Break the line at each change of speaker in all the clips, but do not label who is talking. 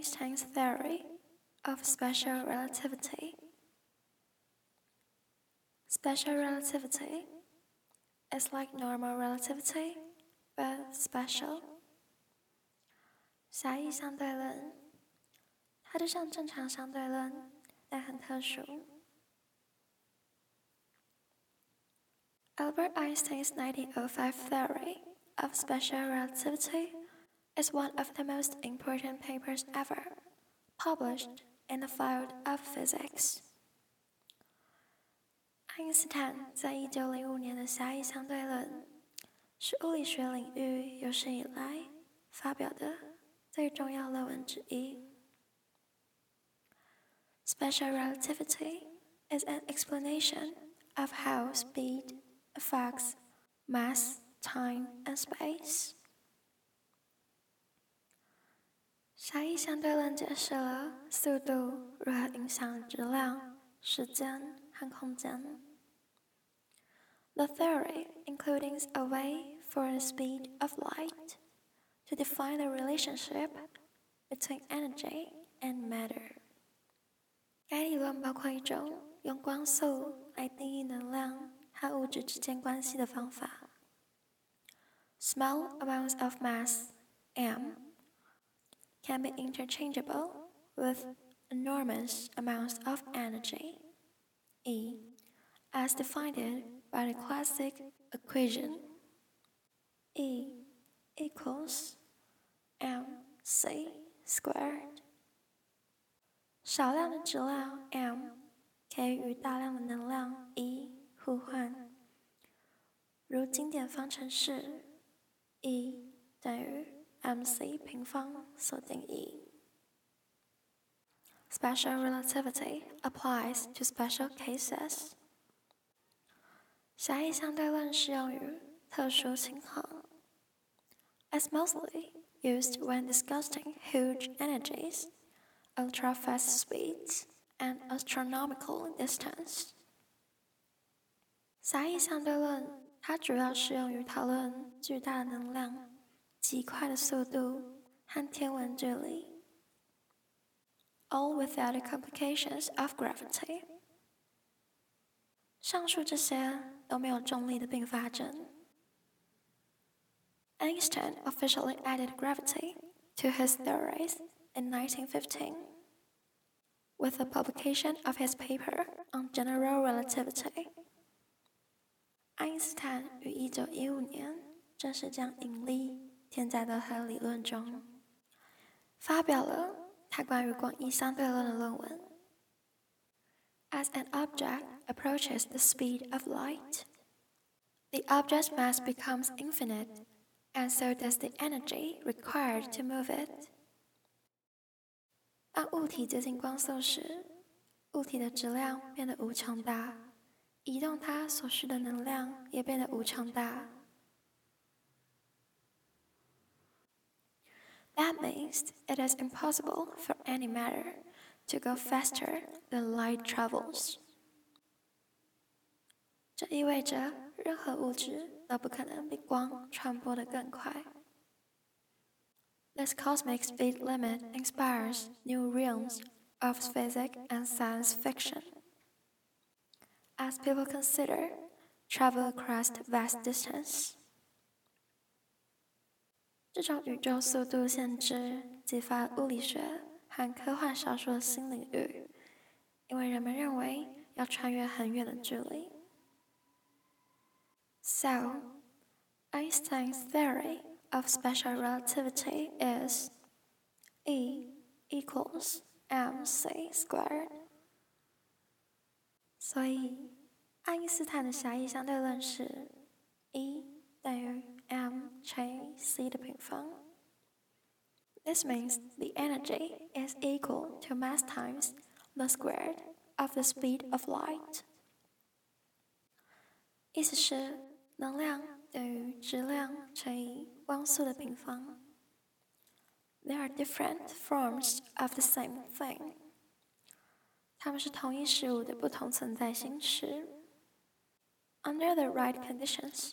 Einstein's theory of special relativity. Special relativity is like normal relativity but special. 狭义相对论，它就像正常相对论，但很特殊。Albert Einstein's 1905 theory of special relativity is one of the most important papers ever published in the field of physics. 爱因斯坦在一九零五年的狭义相对论是物理学领域有史以来发表的最重要论文之一。Special relativity is an explanation of how speed affects mass, time, and space. 狭义相对论解释了速度如何影响质量、时间和空间。The theory includes a way for the speed of light to define the relationship between energy and matter。该理论包括一种用光速来定义能量和物质之间关系的方法。Small amounts of mass m can be interchangeable with enormous amounts of energy e, as defined by the classic equation E equals mc squared。少量的质量 m 可以与大量的能量 E 互换，如经典方程式 E 等于 mc 平方所定义。Special relativity applies to special cases. 狭义相对论适用于特殊情况。It's mostly used when discussing huge energies, ultra-fast speeds, and astronomical distance. 狭义相对论它主要适用于讨论巨大的能量、 极快的速度和天文距离。All without the complications of gravity. 上述这些都没有重力的并发症。Einstein officially added gravity to his theories in 1915 with the publication of his paper on general relativity. 爱因斯坦于1915年正式将引力 现在的他的理论中，发表了他关于广义相对论的论文。as an object approaches the speed of light. The object's mass becomes infinite, and so does the energy required to move it. 当物体接近光速时，物体的质量变得无穷大，移动它所需的能量也变得无穷大。That means it is impossible for any matter to go faster than light travels。这意味着任何物质都不可能比光传播的更快。This cosmic speed limit inspires new realms of physics and science fiction. As people consider travel across vast distance. 这种宇宙速度限制激发物理学和科幻小说的新领域，因为人们认为要穿越很远的距离。So, Einstein's theory of special relativity is E equals mc squared。所以，爱因斯坦的狭义相对论是 E 等于 m 乘以 c 的平方。This means the energy is equal to mass times the squared of the speed of light. 意思是能量等于质量乘以光速的平方。There are different forms of the same thing. 它们是同一事物的不同存在形式。Under the right conditions,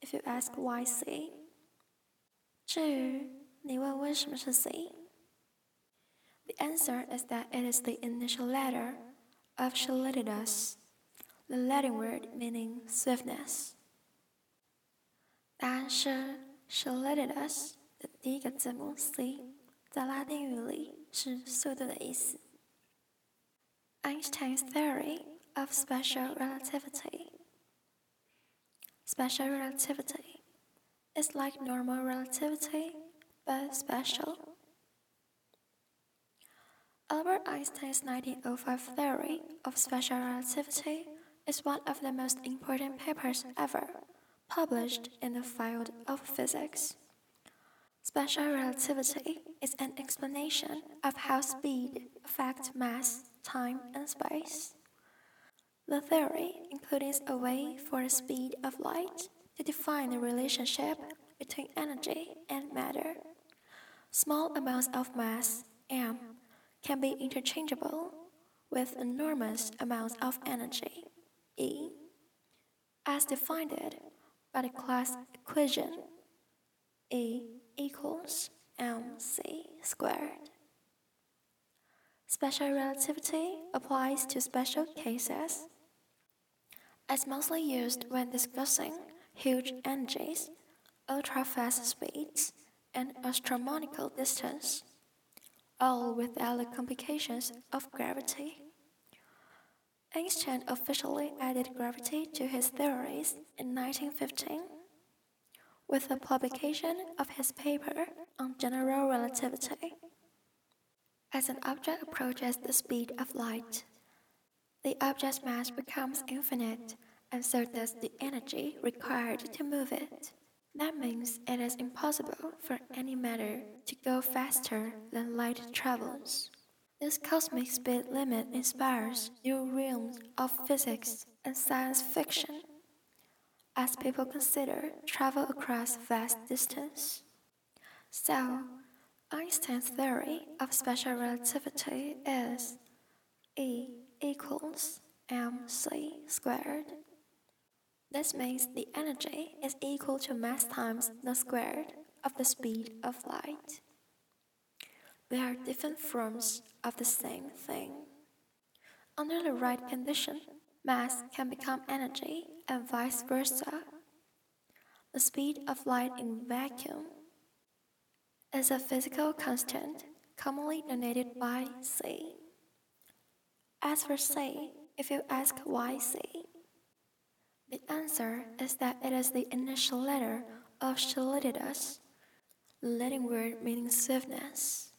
If you ask why C，至于你问为什么是 C。The answer is that it is the initial letter of celeritas, the Latin word meaning swiftness. 答案是的第一个字母 C，在拉丁语里是速度的意思。Einstein's theory of special relativity Special relativity is like normal relativity but special. Albert Einstein's 1905 theory of special relativity is one of the most important papers ever published in the field of physics. Special relativity is an explanation of how speed affects mass, time, and space. The theory includes a way for the speed of light to define the relationship between energy and matter. Small amounts of mass, m, can be interchangeable with enormous amounts of energy, E, as defined by the class equation E equals mc squared. Special relativity applies to special cases. It's mostly used when discussing huge energies, ultra-fast speeds, and astronomical distance, all without the complications of gravity. Einstein officially added gravity to his theories in 1915 with the publication of his paper on general relativity. As an object approaches the speed of light, the object's mass becomes infinite, and so does the energy required to move it. That means it is impossible for any matter to go faster than light travels. This cosmic speed limit inspires new realms of physics and science fiction as people consider travel across vast distance. So, Einstein's theory of special relativity is E equals mc squared. This means the energy is equal to mass times the squared of the speed of light. They are different forms of the same thing. Under the right condition, mass can become energy and vice versa. The speed of light in vacuum is a physical constant commonly denoted by c. As for c, if you ask why c, the answer is that it is the initial letter of celeritas, the Latin word meaning swiftness.